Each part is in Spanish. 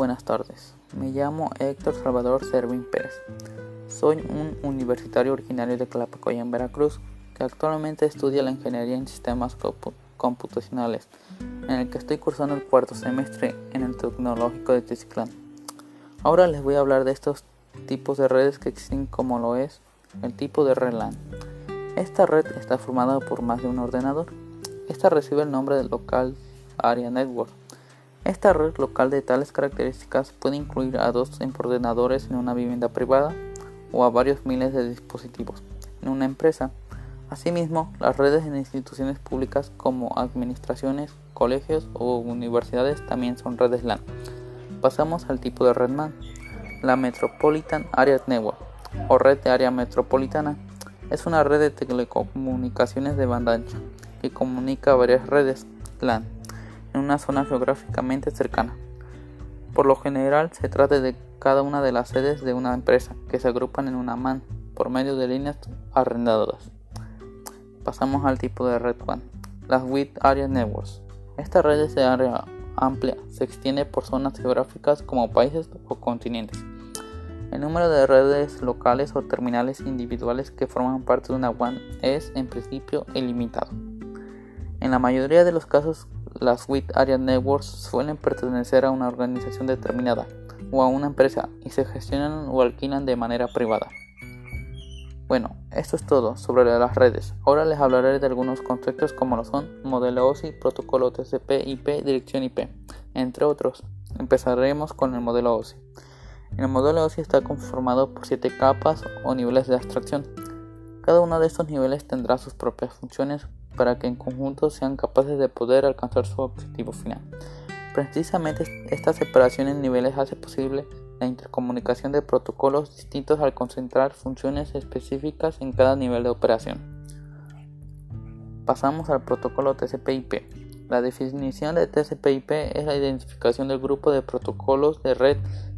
buenas tardes. Me llamo Héctor Salvador Servín Pérez. Soy un universitario originario de Clapacoya en Veracruz que actualmente estudia la ingeniería en sistemas computacionales, en el que estoy cursando el cuarto semestre en el Tecnológico de Tiziclán. Ahora les voy a hablar de estos tipos de redes que existen como lo es el tipo de red LAN. Esta red está formada por más de un ordenador. Esta recibe el nombre de Local Area Network esta red local de tales características puede incluir a dos ordenadores en una vivienda privada o a varios miles de dispositivos en una empresa. Asimismo, las redes en instituciones públicas como administraciones, colegios o universidades también son redes LAN. Pasamos al tipo de red MAN. La Metropolitan Area Network o red de área metropolitana es una red de telecomunicaciones de banda ancha que comunica varias redes LAN en una zona geográficamente cercana. Por lo general se trata de cada una de las sedes de una empresa que se agrupan en una MAN por medio de líneas arrendadoras. Pasamos al tipo de red WAN, las Width Area Networks. Esta red de área amplia se extiende por zonas geográficas como países o continentes. El número de redes locales o terminales individuales que forman parte de una WAN es en principio ilimitado. En la mayoría de los casos las WIT Area Networks suelen pertenecer a una organización determinada o a una empresa y se gestionan o alquilan de manera privada. Bueno, esto es todo sobre las redes. Ahora les hablaré de algunos conceptos como lo son modelo OSI, protocolo TCP, IP, dirección IP, entre otros. Empezaremos con el modelo OSI. El modelo OSI está conformado por siete capas o niveles de abstracción. Cada uno de estos niveles tendrá sus propias funciones para que en conjunto sean capaces de poder alcanzar su objetivo final. Precisamente esta separación en niveles hace posible la intercomunicación de protocolos distintos al concentrar funciones específicas en cada nivel de operación. Pasamos al protocolo TCP/IP. La definición de TCP/IP es la identificación del grupo de protocolos de red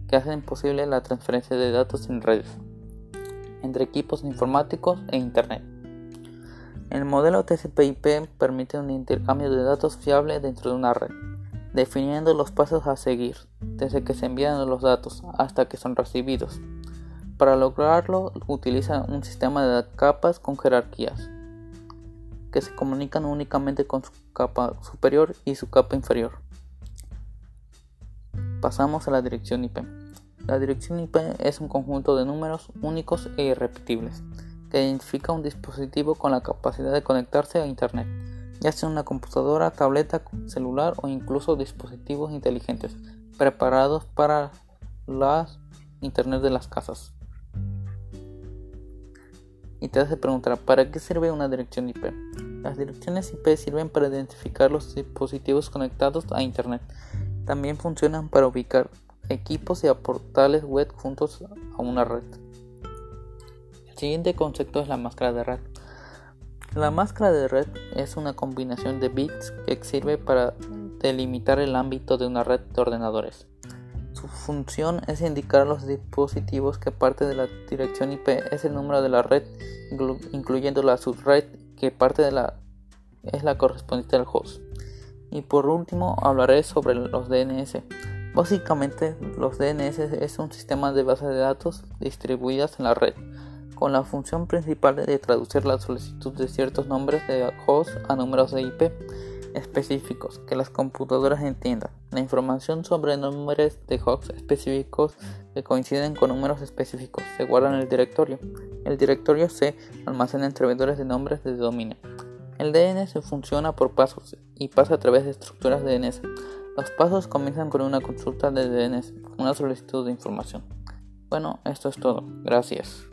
que hacen posible la transferencia de datos en redes entre equipos informáticos e Internet. El modelo TCP/IP permite un intercambio de datos fiable dentro de una red, definiendo los pasos a seguir desde que se envían los datos hasta que son recibidos. Para lograrlo utiliza un sistema de capas con jerarquías que se comunican únicamente con su capa superior y su capa inferior. Pasamos a la dirección IP. La dirección IP es un conjunto de números únicos e irrepetibles que identifica un dispositivo con la capacidad de conectarse a Internet, ya sea una computadora, tableta, celular o incluso dispositivos inteligentes preparados para la Internet de las casas. Y te hace preguntar, ¿para qué sirve una dirección IP? Las direcciones IP sirven para identificar los dispositivos conectados a Internet. También funcionan para ubicar equipos y portales web juntos a una red siguiente concepto es la máscara de red. La máscara de red es una combinación de bits que sirve para delimitar el ámbito de una red de ordenadores. Su función es indicar a los dispositivos que parte de la dirección IP es el número de la red, incluyendo la subred que parte de la es la correspondiente al host. Y por último hablaré sobre los DNS. Básicamente los DNS es un sistema de bases de datos distribuidas en la red con la función principal de traducir la solicitud de ciertos nombres de host a números de IP específicos que las computadoras entiendan. La información sobre nombres de hosts específicos que coinciden con números específicos se guarda en el directorio. El directorio se almacena en servidores de nombres de dominio. El DNS funciona por pasos y pasa a través de estructuras de DNS. Los pasos comienzan con una consulta de DNS, una solicitud de información. Bueno, esto es todo. Gracias.